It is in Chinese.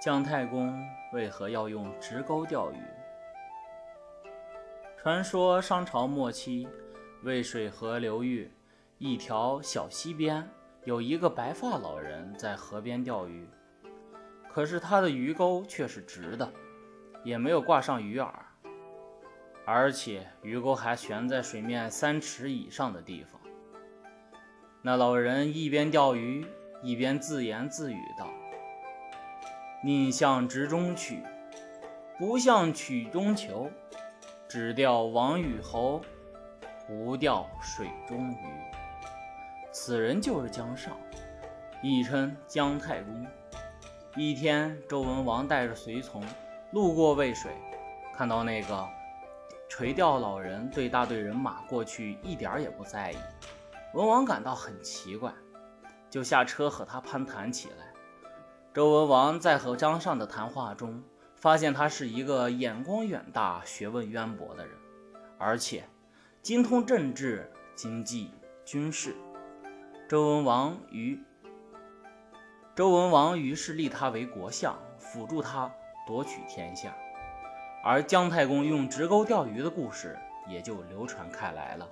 姜太公为何要用直钩钓鱼？传说商朝末期，渭水河流域一条小溪边，有一个白发老人在河边钓鱼。可是他的鱼钩却是直的，也没有挂上鱼饵，而且鱼钩还悬在水面三尺以上的地方。那老人一边钓鱼，一边自言自语道。宁向直中取，不向曲中求。只钓王与侯，不钓水中鱼。此人就是姜尚，亦称姜太公。一天，周文王带着随从路过渭水，看到那个垂钓老人对大队人马过去一点也不在意。文王感到很奇怪，就下车和他攀谈起来。周文王在和姜尚的谈话中，发现他是一个眼光远大、学问渊博的人，而且精通政治、经济、军事。周文王于周文王于是立他为国相，辅助他夺取天下。而姜太公用直钩钓鱼的故事也就流传开来了。